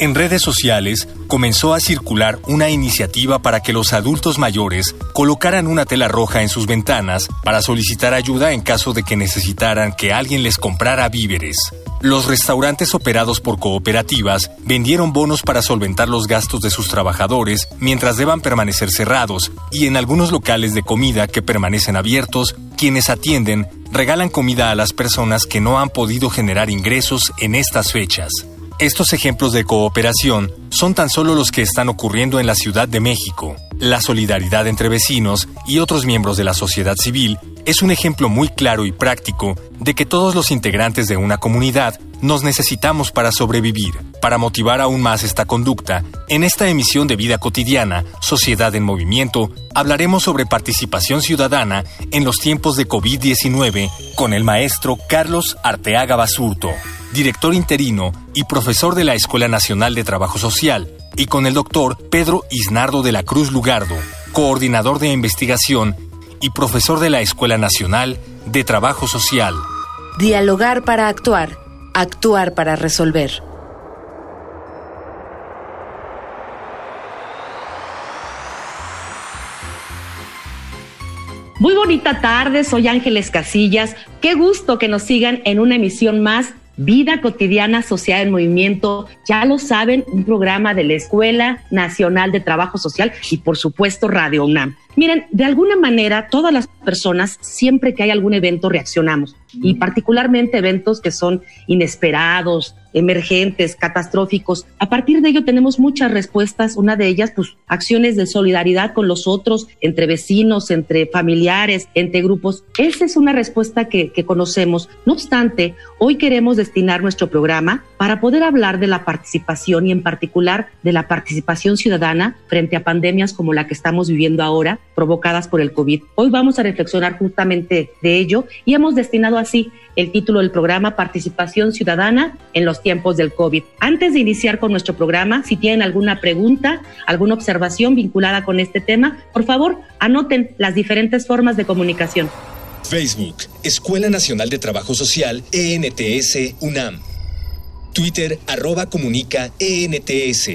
En redes sociales comenzó a circular una iniciativa para que los adultos mayores colocaran una tela roja en sus ventanas para solicitar ayuda en caso de que necesitaran que alguien les comprara víveres. Los restaurantes operados por cooperativas vendieron bonos para solventar los gastos de sus trabajadores mientras deban permanecer cerrados y en algunos locales de comida que permanecen abiertos, quienes atienden regalan comida a las personas que no han podido generar ingresos en estas fechas. Estos ejemplos de cooperación son tan solo los que están ocurriendo en la Ciudad de México. La solidaridad entre vecinos y otros miembros de la sociedad civil es un ejemplo muy claro y práctico de que todos los integrantes de una comunidad nos necesitamos para sobrevivir. Para motivar aún más esta conducta, en esta emisión de Vida Cotidiana, Sociedad en Movimiento, hablaremos sobre participación ciudadana en los tiempos de COVID-19 con el maestro Carlos Arteaga Basurto director interino y profesor de la Escuela Nacional de Trabajo Social, y con el doctor Pedro Isnardo de la Cruz Lugardo, coordinador de investigación y profesor de la Escuela Nacional de Trabajo Social. Dialogar para actuar, actuar para resolver. Muy bonita tarde, soy Ángeles Casillas. Qué gusto que nos sigan en una emisión más Vida cotidiana social en movimiento, ya lo saben, un programa de la Escuela Nacional de Trabajo Social y por supuesto Radio UNAM. Miren, de alguna manera todas las personas, siempre que hay algún evento, reaccionamos y particularmente eventos que son inesperados, emergentes, catastróficos. A partir de ello tenemos muchas respuestas. Una de ellas, pues, acciones de solidaridad con los otros, entre vecinos, entre familiares, entre grupos. Esa es una respuesta que, que conocemos. No obstante, hoy queremos destinar nuestro programa para poder hablar de la participación y en particular de la participación ciudadana frente a pandemias como la que estamos viviendo ahora, provocadas por el COVID. Hoy vamos a reflexionar justamente de ello y hemos destinado así el título del programa Participación Ciudadana en los tiempos del COVID. Antes de iniciar con nuestro programa, si tienen alguna pregunta, alguna observación vinculada con este tema, por favor, anoten las diferentes formas de comunicación. Facebook, Escuela Nacional de Trabajo Social, ENTS, UNAM. Twitter, arroba comunica, ENTS.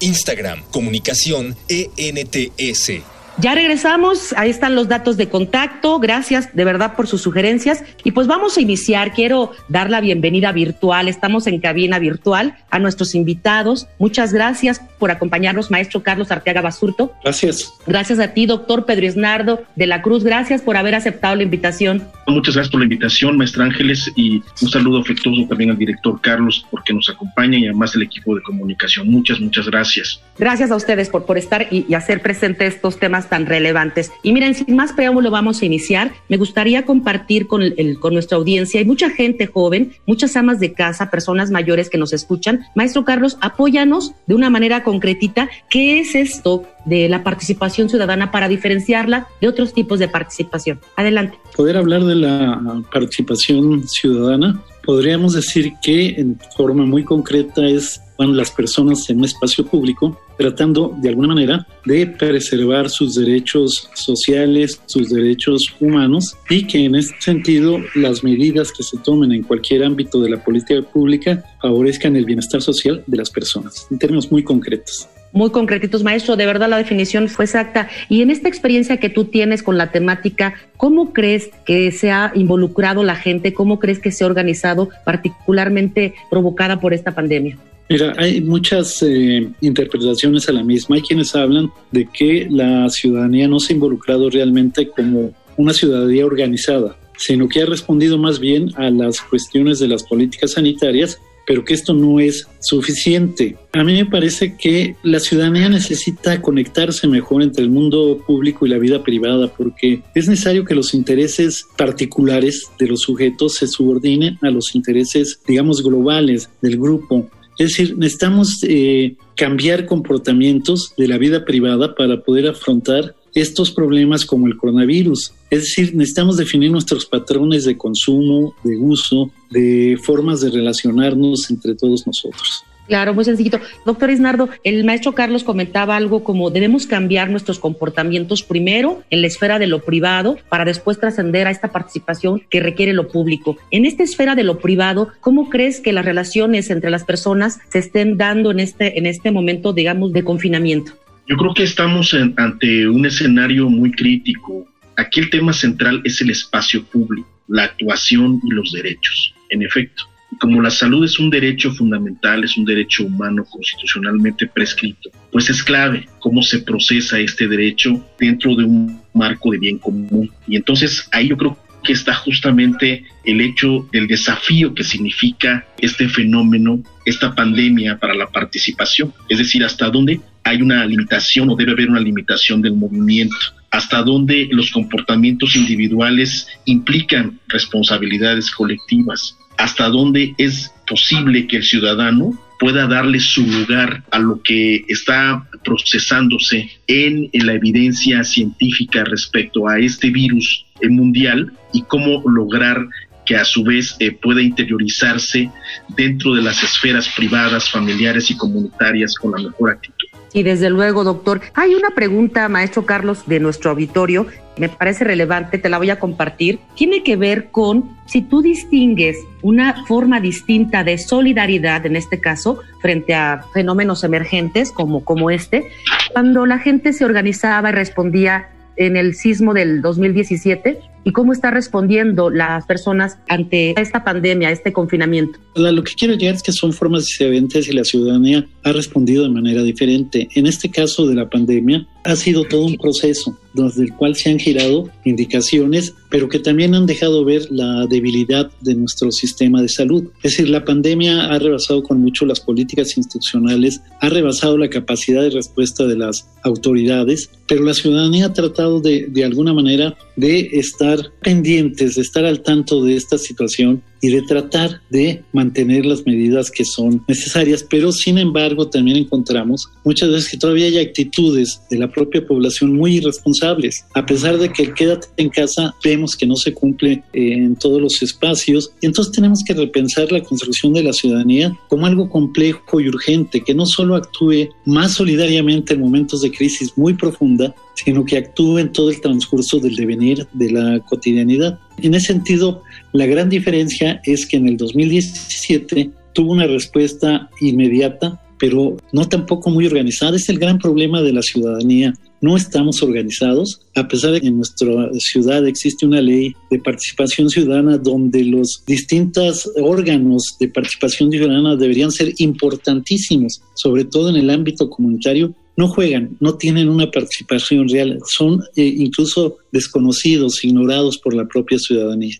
Instagram, comunicación, ENTS. Ya regresamos, ahí están los datos de contacto, gracias de verdad por sus sugerencias y pues vamos a iniciar, quiero dar la bienvenida virtual, estamos en cabina virtual a nuestros invitados, muchas gracias por acompañarnos, maestro Carlos Arteaga Basurto. Gracias. Gracias a ti, doctor Pedro Isnardo de la Cruz, gracias por haber aceptado la invitación. Muchas gracias por la invitación, maestra Ángeles, y un saludo afectuoso también al director Carlos porque nos acompaña y además el equipo de comunicación. Muchas, muchas gracias. Gracias a ustedes por, por estar y, y hacer presente estos temas tan relevantes. Y miren, sin más preámbulo vamos a iniciar. Me gustaría compartir con, el, con nuestra audiencia. Hay mucha gente joven, muchas amas de casa, personas mayores que nos escuchan. Maestro Carlos, apóyanos de una manera concretita. ¿Qué es esto de la participación ciudadana para diferenciarla de otros tipos de participación? Adelante. Poder hablar de la participación ciudadana, podríamos decir que en forma muy concreta es van las personas en un espacio público tratando de alguna manera de preservar sus derechos sociales, sus derechos humanos y que en este sentido las medidas que se tomen en cualquier ámbito de la política pública favorezcan el bienestar social de las personas, en términos muy concretos muy concretitos, maestro. De verdad, la definición fue exacta. Y en esta experiencia que tú tienes con la temática, ¿cómo crees que se ha involucrado la gente? ¿Cómo crees que se ha organizado, particularmente provocada por esta pandemia? Mira, hay muchas eh, interpretaciones a la misma. Hay quienes hablan de que la ciudadanía no se ha involucrado realmente como una ciudadanía organizada, sino que ha respondido más bien a las cuestiones de las políticas sanitarias pero que esto no es suficiente. A mí me parece que la ciudadanía necesita conectarse mejor entre el mundo público y la vida privada porque es necesario que los intereses particulares de los sujetos se subordinen a los intereses, digamos, globales del grupo. Es decir, necesitamos eh, cambiar comportamientos de la vida privada para poder afrontar estos problemas como el coronavirus. Es decir, necesitamos definir nuestros patrones de consumo, de uso, de formas de relacionarnos entre todos nosotros. Claro, muy sencillito. Doctor Isnardo, el maestro Carlos comentaba algo como debemos cambiar nuestros comportamientos primero en la esfera de lo privado para después trascender a esta participación que requiere lo público. En esta esfera de lo privado, ¿cómo crees que las relaciones entre las personas se estén dando en este, en este momento, digamos, de confinamiento? Yo creo que estamos ante un escenario muy crítico. Aquí el tema central es el espacio público, la actuación y los derechos. En efecto, como la salud es un derecho fundamental, es un derecho humano constitucionalmente prescrito, pues es clave cómo se procesa este derecho dentro de un marco de bien común. Y entonces ahí yo creo que está justamente el hecho del desafío que significa este fenómeno, esta pandemia para la participación. Es decir, hasta dónde hay una limitación o debe haber una limitación del movimiento, hasta dónde los comportamientos individuales implican responsabilidades colectivas, hasta dónde es posible que el ciudadano pueda darle su lugar a lo que está procesándose en, la evidencia científica respecto a este virus mundial y cómo lograr que a su vez eh, pueda interiorizarse dentro de las esferas privadas, familiares y comunitarias con la mejor actitud. Y desde luego, doctor. Hay una pregunta, maestro Carlos, de nuestro auditorio, me parece relevante, te la voy a compartir. Tiene que ver con si tú distingues una forma distinta de solidaridad, en este caso, frente a fenómenos emergentes como, como este, cuando la gente se organizaba y respondía en el sismo del 2017 y cómo está respondiendo las personas ante esta pandemia, este confinamiento. Lo que quiero llegar es que son formas diferentes y la ciudadanía ha respondido de manera diferente. En este caso de la pandemia ha sido todo un proceso desde el cual se han girado indicaciones, pero que también han dejado ver la debilidad de nuestro sistema de salud. Es decir, la pandemia ha rebasado con mucho las políticas institucionales, ha rebasado la capacidad de respuesta de las autoridades, pero la ciudadanía ha tratado de, de alguna manera de estar pendientes, de estar al tanto de esta situación y de tratar de mantener las medidas que son necesarias, pero sin embargo también encontramos muchas veces que todavía hay actitudes de la propia población muy irresponsables. A pesar de que el quédate en casa vemos que no se cumple en todos los espacios y entonces tenemos que repensar la construcción de la ciudadanía como algo complejo y urgente, que no solo actúe más solidariamente en momentos de crisis muy profunda, sino que actúe en todo el transcurso del devenir de la cotidianidad. En ese sentido, la gran diferencia es que en el 2017 tuvo una respuesta inmediata, pero no tampoco muy organizada. Es el gran problema de la ciudadanía. No estamos organizados, a pesar de que en nuestra ciudad existe una ley de participación ciudadana donde los distintos órganos de participación ciudadana deberían ser importantísimos, sobre todo en el ámbito comunitario, no juegan, no tienen una participación real, son eh, incluso desconocidos, ignorados por la propia ciudadanía.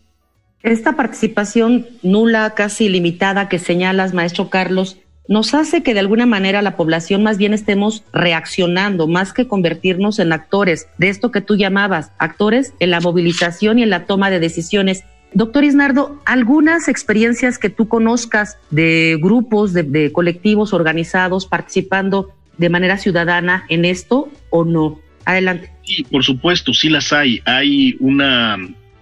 Esta participación nula, casi limitada que señalas, maestro Carlos, nos hace que de alguna manera la población más bien estemos reaccionando, más que convertirnos en actores de esto que tú llamabas, actores en la movilización y en la toma de decisiones. Doctor Isnardo, ¿algunas experiencias que tú conozcas de grupos, de, de colectivos organizados participando de manera ciudadana en esto o no? Adelante. Sí, por supuesto, sí las hay. Hay una,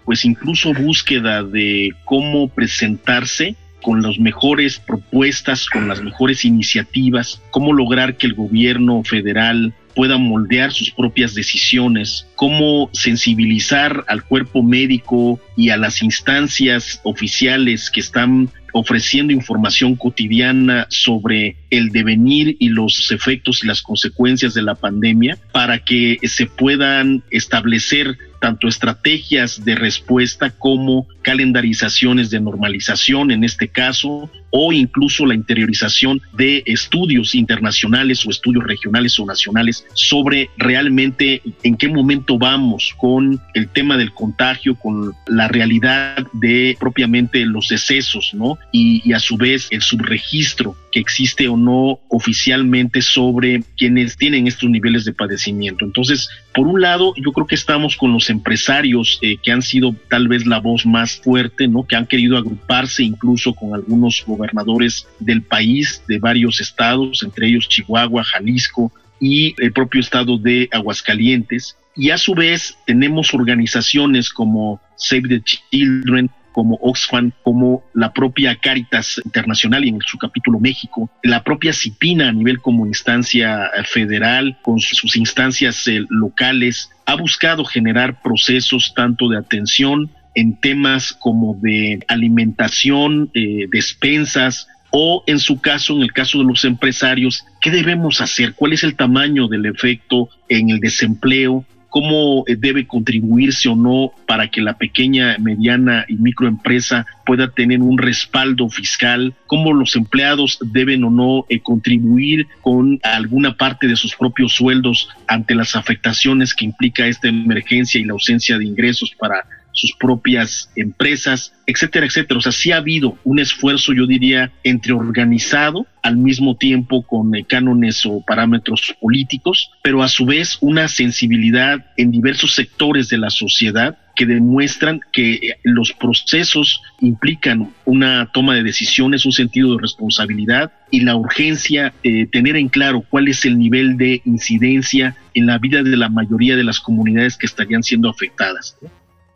pues incluso búsqueda de cómo presentarse con las mejores propuestas, con las mejores iniciativas, cómo lograr que el gobierno federal pueda moldear sus propias decisiones, cómo sensibilizar al cuerpo médico y a las instancias oficiales que están ofreciendo información cotidiana sobre el devenir y los efectos y las consecuencias de la pandemia para que se puedan establecer tanto estrategias de respuesta como calendarizaciones de normalización en este caso, o incluso la interiorización de estudios internacionales o estudios regionales o nacionales sobre realmente en qué momento vamos con el tema del contagio, con la realidad de propiamente los decesos, ¿no? Y, y a su vez el subregistro que existe no oficialmente sobre quienes tienen estos niveles de padecimiento. Entonces, por un lado, yo creo que estamos con los empresarios eh, que han sido tal vez la voz más fuerte, ¿no? Que han querido agruparse incluso con algunos gobernadores del país, de varios estados, entre ellos Chihuahua, Jalisco y el propio estado de Aguascalientes. Y a su vez tenemos organizaciones como Save the Children, como Oxfam, como la propia Caritas Internacional y en su capítulo México, la propia CIPINA a nivel como instancia federal, con sus instancias eh, locales, ha buscado generar procesos tanto de atención en temas como de alimentación, eh, despensas, o en su caso, en el caso de los empresarios, ¿qué debemos hacer? ¿Cuál es el tamaño del efecto en el desempleo? Cómo eh, debe contribuirse o no para que la pequeña, mediana y microempresa pueda tener un respaldo fiscal, cómo los empleados deben o no eh, contribuir con alguna parte de sus propios sueldos ante las afectaciones que implica esta emergencia y la ausencia de ingresos para sus propias empresas, etcétera, etcétera. O sea, sí ha habido un esfuerzo, yo diría, entre organizado al mismo tiempo con eh, cánones o parámetros políticos, pero a su vez una sensibilidad en diversos sectores de la sociedad que demuestran que eh, los procesos implican una toma de decisiones, un sentido de responsabilidad y la urgencia de tener en claro cuál es el nivel de incidencia en la vida de la mayoría de las comunidades que estarían siendo afectadas.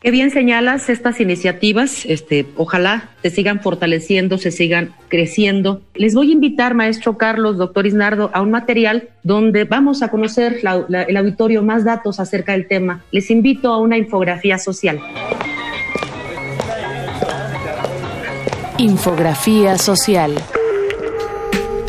Qué bien señalas estas iniciativas, este, ojalá se sigan fortaleciendo, se sigan creciendo. Les voy a invitar, maestro Carlos, doctor Isnardo, a un material donde vamos a conocer el auditorio más datos acerca del tema. Les invito a una infografía social. Infografía social.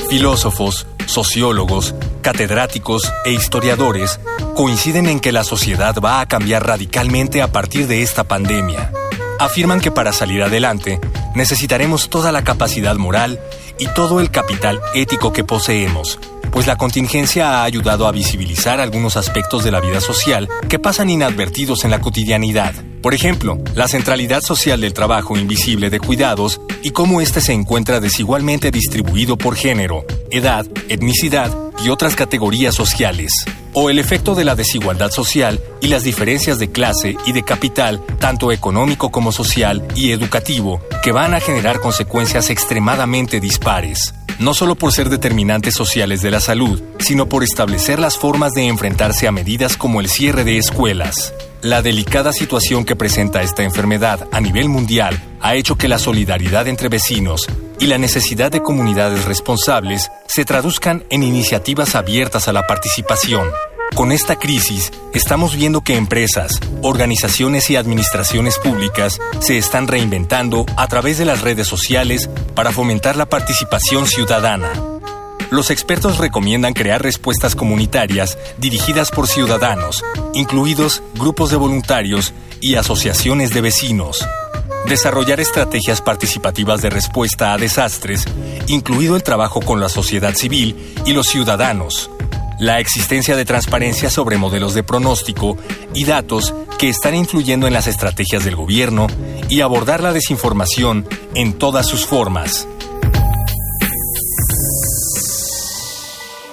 Filósofos, sociólogos, catedráticos e historiadores coinciden en que la sociedad va a cambiar radicalmente a partir de esta pandemia. Afirman que para salir adelante necesitaremos toda la capacidad moral y todo el capital ético que poseemos, pues la contingencia ha ayudado a visibilizar algunos aspectos de la vida social que pasan inadvertidos en la cotidianidad. Por ejemplo, la centralidad social del trabajo invisible de cuidados y cómo éste se encuentra desigualmente distribuido por género, edad, etnicidad y otras categorías sociales. O el efecto de la desigualdad social y las diferencias de clase y de capital, tanto económico como social y educativo, que van a generar consecuencias extremadamente dispares no solo por ser determinantes sociales de la salud, sino por establecer las formas de enfrentarse a medidas como el cierre de escuelas. La delicada situación que presenta esta enfermedad a nivel mundial ha hecho que la solidaridad entre vecinos y la necesidad de comunidades responsables se traduzcan en iniciativas abiertas a la participación. Con esta crisis, estamos viendo que empresas, organizaciones y administraciones públicas se están reinventando a través de las redes sociales para fomentar la participación ciudadana. Los expertos recomiendan crear respuestas comunitarias dirigidas por ciudadanos, incluidos grupos de voluntarios y asociaciones de vecinos. Desarrollar estrategias participativas de respuesta a desastres, incluido el trabajo con la sociedad civil y los ciudadanos. La existencia de transparencia sobre modelos de pronóstico y datos que están influyendo en las estrategias del gobierno y abordar la desinformación en todas sus formas.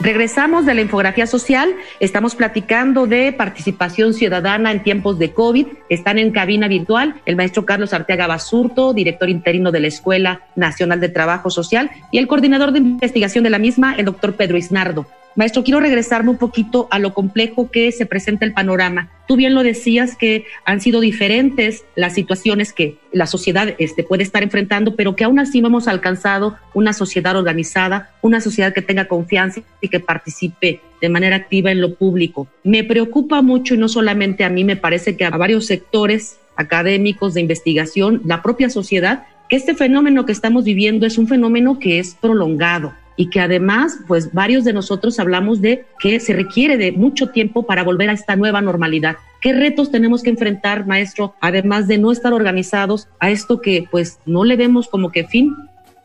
Regresamos de la infografía social, estamos platicando de participación ciudadana en tiempos de COVID. Están en cabina virtual el maestro Carlos Arteaga Basurto, director interino de la Escuela Nacional de Trabajo Social, y el coordinador de investigación de la misma, el doctor Pedro Isnardo. Maestro, quiero regresarme un poquito a lo complejo que se presenta el panorama. Tú bien lo decías que han sido diferentes las situaciones que la sociedad este, puede estar enfrentando, pero que aún así hemos alcanzado una sociedad organizada, una sociedad que tenga confianza y que participe de manera activa en lo público. Me preocupa mucho y no solamente a mí, me parece que a varios sectores académicos de investigación, la propia sociedad, que este fenómeno que estamos viviendo es un fenómeno que es prolongado y que además, pues varios de nosotros hablamos de que se requiere de mucho tiempo para volver a esta nueva normalidad. ¿Qué retos tenemos que enfrentar, maestro, además de no estar organizados a esto que pues no le vemos como que fin?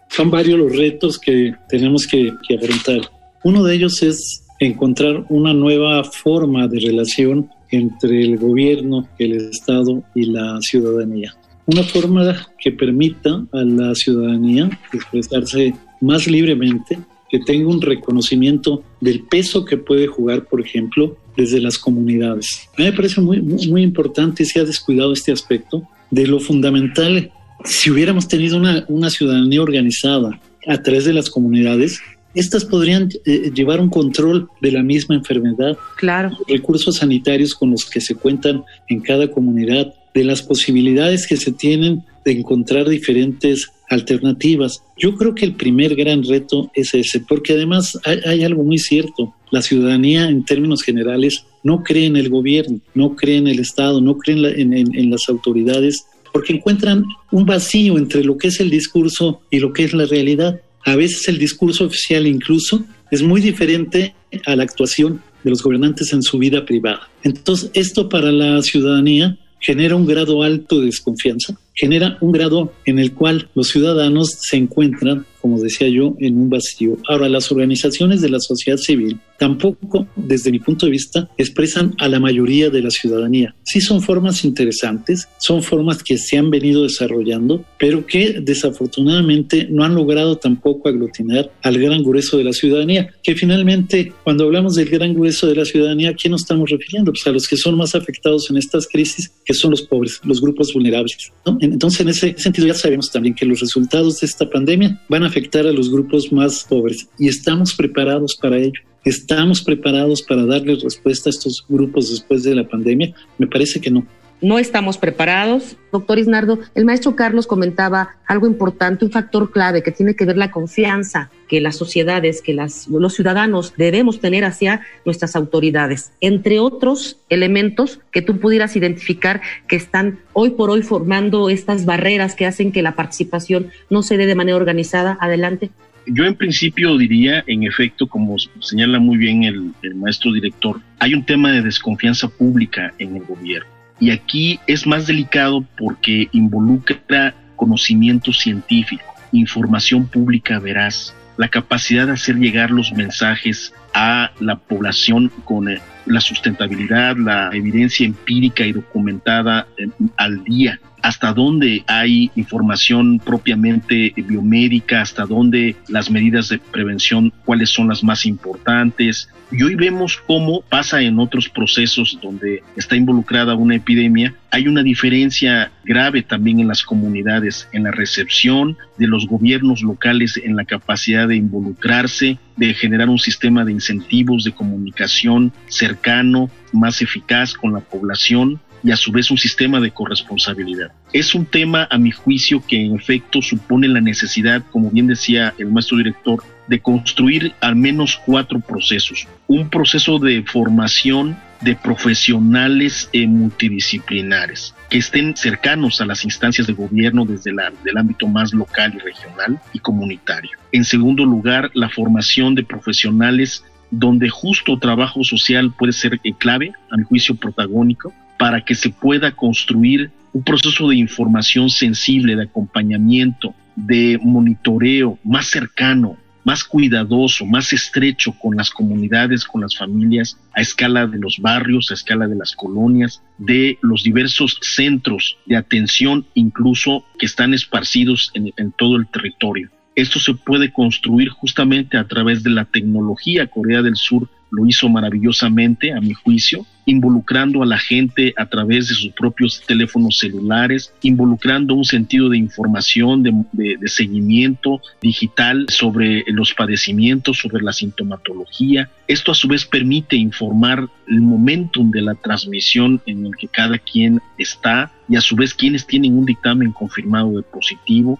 Son varios los retos que tenemos que, que afrontar. Uno de ellos es encontrar una nueva forma de relación entre el gobierno, el Estado y la ciudadanía. Una forma que permita a la ciudadanía expresarse más libremente, que tenga un reconocimiento del peso que puede jugar, por ejemplo, desde las comunidades. A mí me parece muy, muy, importante se ha descuidado este aspecto de lo fundamental. Si hubiéramos tenido una, una ciudadanía organizada a través de las comunidades, estas podrían eh, llevar un control de la misma enfermedad. Claro. Recursos sanitarios con los que se cuentan en cada comunidad, de las posibilidades que se tienen de encontrar diferentes alternativas. Yo creo que el primer gran reto es ese, porque además hay, algo muy cierto. La ciudadanía, en términos generales, no cree en el gobierno, no cree en el Estado, no cree en las autoridades, porque encuentran un vacío entre lo que es el discurso y lo que es la realidad. A veces el discurso oficial incluso es muy diferente a la actuación de los gobernantes en su vida privada. Entonces, esto para la ciudadanía genera un grado alto de desconfianza, genera un grado en el cual los ciudadanos se encuentran como decía yo, en un vacío. Ahora, las organizaciones de la sociedad civil tampoco, desde mi punto de vista, expresan a la mayoría de la ciudadanía. Sí son formas interesantes, son formas que se han venido desarrollando, pero que desafortunadamente no han logrado tampoco aglutinar al gran grueso de la ciudadanía, que finalmente, cuando hablamos del gran grueso de la ciudadanía, ¿a quién nos estamos refiriendo? Pues a los que son más afectados en estas crisis, que son los pobres, los grupos vulnerables. Entonces, en ese sentido, ya sabemos también que los resultados de esta pandemia van a afectar a los grupos más pobres y estamos preparados para ello. ¿Estamos preparados para darle respuesta a estos grupos después de la pandemia? Me parece que no no estamos preparados. Doctor Isnardo, el maestro Carlos comentaba algo importante, un factor clave que tiene que ver la confianza que las sociedades, que las, los ciudadanos debemos tener hacia nuestras autoridades, entre otros elementos que tú pudieras identificar que están hoy por hoy formando estas barreras que hacen que la participación no se dé de manera organizada. Adelante. Yo en principio diría, en efecto, como señala muy bien el, el maestro director, hay un tema de desconfianza pública en el gobierno y aquí es más delicado porque involucra conocimiento científico, información pública veraz, la capacidad de hacer llegar los mensajes a la población con eh, la sustentabilidad, la evidencia empírica y documentada eh, al día hasta dónde hay información propiamente biomédica, hasta dónde las medidas de prevención, cuáles son las más importantes. Y hoy vemos cómo pasa en otros procesos donde está involucrada una epidemia, hay una diferencia grave también en las comunidades, en la recepción de los gobiernos locales, en la capacidad de involucrarse, de generar un sistema de incentivos de comunicación cercano, más eficaz con la población y a su vez un sistema de corresponsabilidad. Es un tema, a mi juicio, que en efecto supone la necesidad, como bien decía el maestro director, de construir al menos cuatro procesos. Un proceso de formación de profesionales eh, multidisciplinares que estén cercanos a las instancias de gobierno desde el ámbito más local y regional y comunitario. En segundo lugar, la formación de profesionales donde justo trabajo social puede ser eh, clave, a mi juicio protagónico, para que se pueda construir un proceso de información sensible, de acompañamiento, de monitoreo más cercano, más cuidadoso, más estrecho con las comunidades, con las familias, a escala de los barrios, a escala de las colonias, de los diversos centros de atención, incluso que están esparcidos en, todo el territorio. Esto se puede construir justamente a través de la tecnología. Corea del Sur lo hizo maravillosamente, a mi juicio, involucrando a la gente a través de sus propios teléfonos celulares, involucrando un sentido de información, de, seguimiento digital sobre los padecimientos, sobre la sintomatología. Esto a su vez permite informar el momentum de la transmisión en el que cada quien está y a su vez quienes tienen un dictamen confirmado de positivo.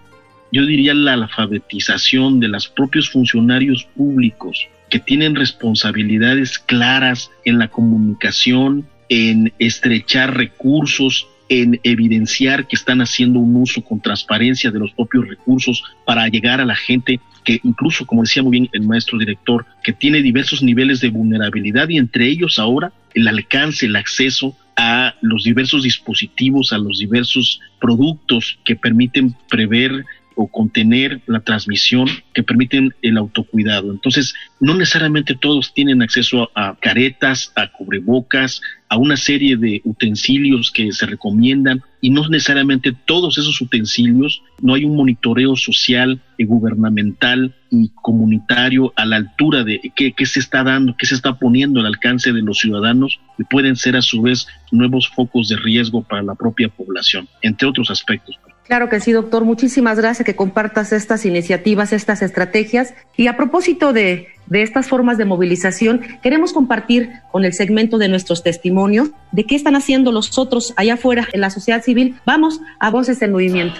Yo diría la alfabetización de los propios funcionarios públicos que tienen responsabilidades claras en la comunicación, en estrechar recursos en evidenciar que están haciendo un uso con transparencia de los propios recursos para llegar a la gente que incluso, como decía muy bien el maestro director, que tiene diversos niveles de vulnerabilidad y entre ellos ahora el alcance, el acceso a los diversos dispositivos, a los diversos productos que permiten prever o contener la transmisión que permiten el autocuidado. Entonces, no necesariamente todos tienen acceso a, caretas, a cubrebocas, a una serie de utensilios que se recomiendan y no necesariamente todos esos utensilios, no hay un monitoreo social y gubernamental y comunitario a la altura de qué, qué se está dando, qué se está poniendo al alcance de los ciudadanos y pueden ser a su vez nuevos focos de riesgo para la propia población, entre otros aspectos. Claro que sí, doctor. Muchísimas gracias que compartas estas iniciativas, estas estrategias. Y a propósito de, de, estas formas de movilización, queremos compartir con el segmento de nuestros testimonios de qué están haciendo los otros allá afuera en la sociedad civil. Vamos a Voces en Movimiento.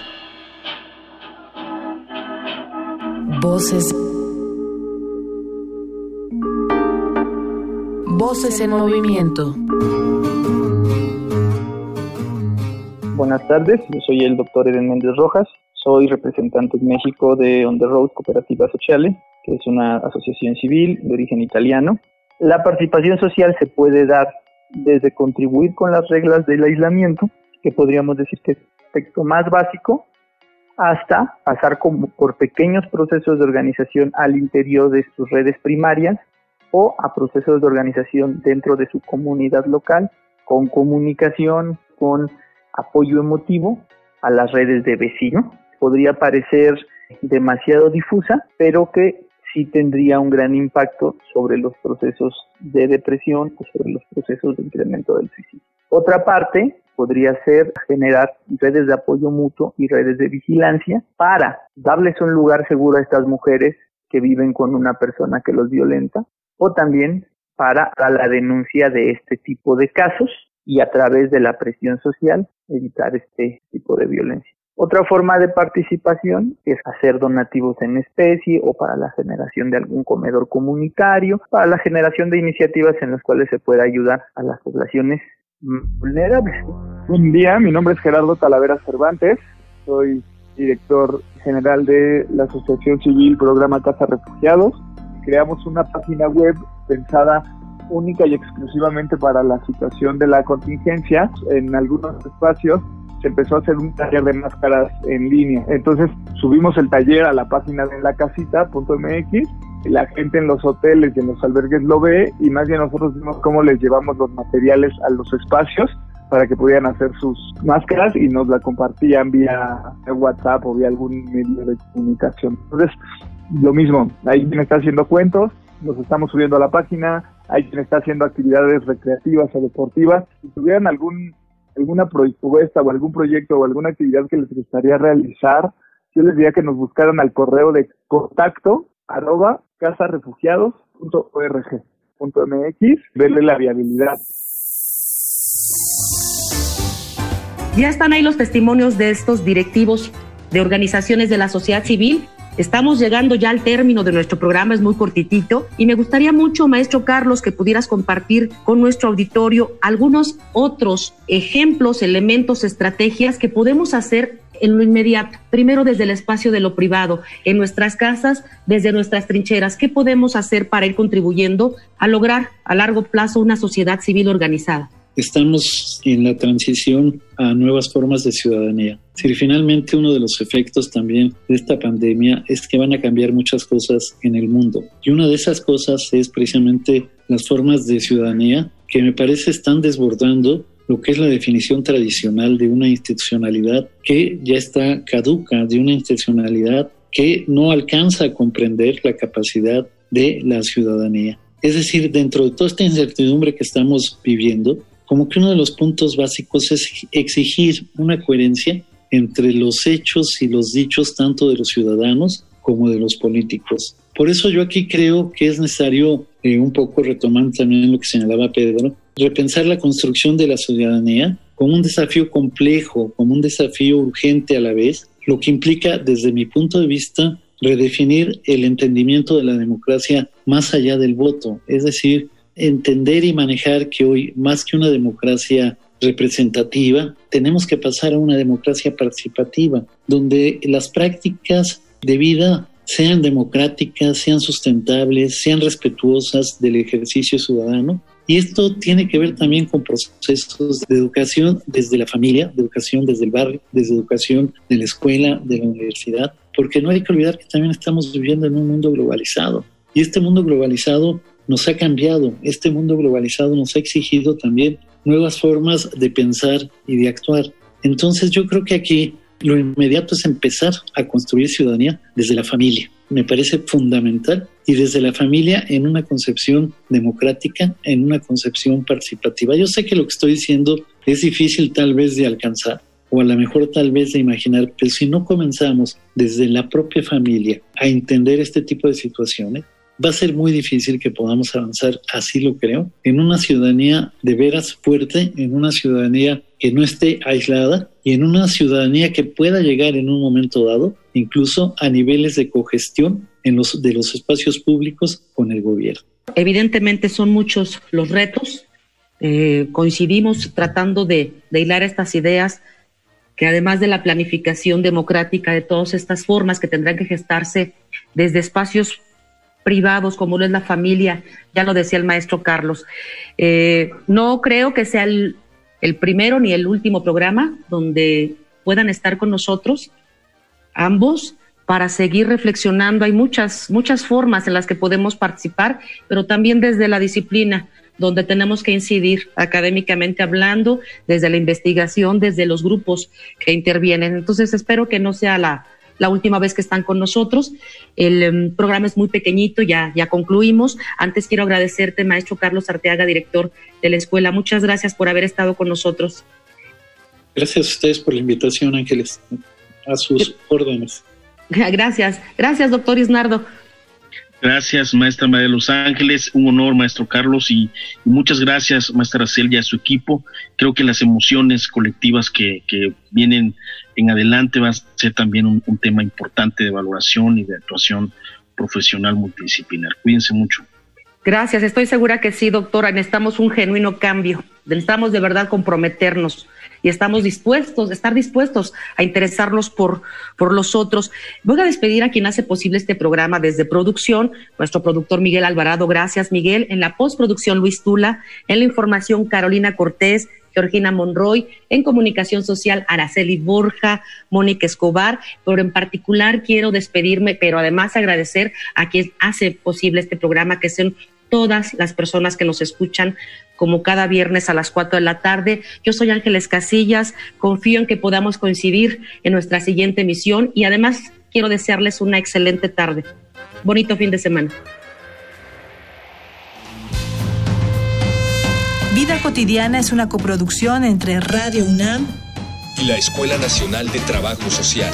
Voces. Voces en Movimiento. Buenas tardes, yo soy el doctor Eden Méndez Rojas, soy representante en México de On the Road Cooperativa Sociale, que es una asociación civil de origen italiano. La participación social se puede dar desde contribuir con las reglas del aislamiento, que podríamos decir que es el aspecto más básico, hasta pasar por pequeños procesos de organización al interior de sus redes primarias o a procesos de organización dentro de su comunidad local, con comunicación, con apoyo emotivo a las redes de vecinos. Podría parecer demasiado difusa, pero que sí tendría un gran impacto sobre los procesos de depresión o sobre los procesos de incremento del suicidio. Otra parte podría ser generar redes de apoyo mutuo y redes de vigilancia para darles un lugar seguro a estas mujeres que viven con una persona que los violenta o también para la denuncia de este tipo de casos y a través de la presión social evitar este tipo de violencia. Otra forma de participación es hacer donativos en especie o para la generación de algún comedor comunitario, para la generación de iniciativas en las cuales se pueda ayudar a las poblaciones vulnerables. Buen día, mi nombre es Gerardo Talavera Cervantes, soy director general de la Asociación Civil Programa Casa Refugiados. Creamos una página web pensada única y exclusivamente para la situación de la contingencia. En algunos espacios se empezó a hacer un taller de máscaras en línea. Entonces subimos el taller a la página de la casita.mx la gente en los hoteles y en los albergues lo ve y más bien nosotros vimos cómo les llevamos los materiales a los espacios para que pudieran hacer sus máscaras y nos la compartían vía WhatsApp o vía algún medio de comunicación. Entonces, lo mismo, hay quien está haciendo cuentos, nos estamos subiendo a la página, hay quien está haciendo actividades recreativas o deportivas. Si tuvieran algún alguna propuesta o algún proyecto o alguna actividad que les gustaría realizar, yo les diría que nos buscaran al correo de contacto arroba casarefugiados.org.mx, verle la viabilidad. Ya están ahí los testimonios de estos directivos de organizaciones de la sociedad civil Estamos llegando ya al término de nuestro programa, es muy cortitito, y me gustaría mucho, maestro Carlos, que pudieras compartir con nuestro auditorio algunos otros ejemplos, elementos, estrategias que podemos hacer en lo inmediato. Primero desde el espacio de lo privado, en nuestras casas, desde nuestras trincheras. ¿Qué podemos hacer para ir contribuyendo a lograr a largo plazo una sociedad civil organizada? Estamos en la transición a nuevas formas de ciudadanía. Si finalmente uno de los efectos también de esta pandemia es que van a cambiar muchas cosas en el mundo. Y una de esas cosas es precisamente las formas de ciudadanía que me parece están desbordando lo que es la definición tradicional de una institucionalidad que ya está caduca, de una institucionalidad que no alcanza a comprender la capacidad de la ciudadanía. Es decir, dentro de toda esta incertidumbre que estamos viviendo, como que uno de los puntos básicos es exigir una coherencia entre los hechos y los dichos tanto de los ciudadanos como de los políticos. Por eso yo aquí creo que es necesario, eh, un poco retomando también lo que señalaba Pedro, repensar la construcción de la ciudadanía como un desafío complejo, como un desafío urgente a la vez, lo que implica, desde mi punto de vista, redefinir el entendimiento de la democracia más allá del voto, es decir, entender y manejar que hoy, más que una democracia representativa, tenemos que pasar a una democracia participativa, donde las prácticas de vida sean democráticas, sean sustentables, sean respetuosas del ejercicio ciudadano. Y esto tiene que ver también con procesos de educación desde la familia, de educación desde el barrio, desde educación de la escuela, de la universidad, porque no hay que olvidar que también estamos viviendo en un mundo globalizado. Y este mundo globalizado nos ha cambiado, este mundo globalizado nos ha exigido también nuevas formas de pensar y de actuar. Entonces yo creo que aquí lo inmediato es empezar a construir ciudadanía desde la familia. Me parece fundamental y desde la familia en una concepción democrática, en una concepción participativa. Yo sé que lo que estoy diciendo es difícil tal vez de alcanzar o a lo mejor tal vez de imaginar, pero si no comenzamos desde la propia familia a entender este tipo de situaciones, va a ser muy difícil que podamos avanzar, así lo creo, en una ciudadanía de veras fuerte, en una ciudadanía que no esté aislada y en una ciudadanía que pueda llegar en un momento dado incluso a niveles de cogestión en los, de los espacios públicos con el gobierno. Evidentemente son muchos los retos. Eh, coincidimos tratando de, de hilar estas ideas que además de la planificación democrática de todas estas formas que tendrán que gestarse desde espacios privados como lo es la familia, ya lo decía el maestro Carlos. Eh, no creo que sea el, primero ni el último programa donde puedan estar con nosotros ambos para seguir reflexionando. Hay muchas, muchas formas en las que podemos participar, pero también desde la disciplina, donde tenemos que incidir académicamente hablando, desde la investigación, desde los grupos que intervienen. Entonces espero que no sea la, la última vez que están con nosotros. El em, programa es muy pequeñito, ya, ya concluimos. Antes quiero agradecerte, maestro Carlos Arteaga, director de la escuela. Muchas gracias por haber estado con nosotros. Gracias a ustedes por la invitación, Ángeles. A sus órdenes. Gracias, gracias, doctor Isnardo. Gracias, maestra María de Los Ángeles. Un honor, maestro Carlos, y, muchas gracias, maestra Celia, y a su equipo. Creo que las emociones colectivas que, vienen en adelante va a ser también un, un tema importante de valoración y de actuación profesional multidisciplinar. Cuídense mucho. Gracias, estoy segura que sí, doctora. Necesitamos un genuino cambio. Necesitamos de verdad comprometernos y estamos dispuestos, estar dispuestos a interesarnos por, por los otros. Voy a despedir a quien hace posible este programa desde producción, nuestro productor Miguel Alvarado. Gracias, Miguel. En la postproducción, Luis Tula. En la información, Carolina Cortés. Georgina Monroy, en comunicación social Araceli Borja, Mónica Escobar, pero en particular quiero despedirme, pero además agradecer a quien hace posible este programa, que son todas las personas que nos escuchan como cada viernes a las 4 de la tarde. Yo soy Ángeles Casillas, confío en que podamos coincidir en nuestra siguiente emisión y además quiero desearles una excelente tarde. Bonito fin de semana. Vida cotidiana es una coproducción entre Radio UNAM y la Escuela Nacional de Trabajo Social.